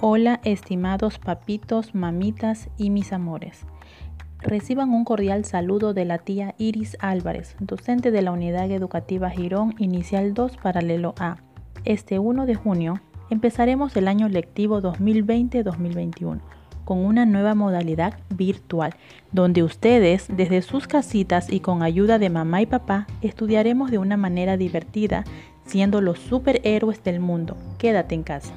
Hola estimados papitos, mamitas y mis amores. Reciban un cordial saludo de la tía Iris Álvarez, docente de la Unidad Educativa Girón Inicial 2 Paralelo A. Este 1 de junio empezaremos el año lectivo 2020-2021 con una nueva modalidad virtual, donde ustedes desde sus casitas y con ayuda de mamá y papá estudiaremos de una manera divertida, siendo los superhéroes del mundo. Quédate en casa.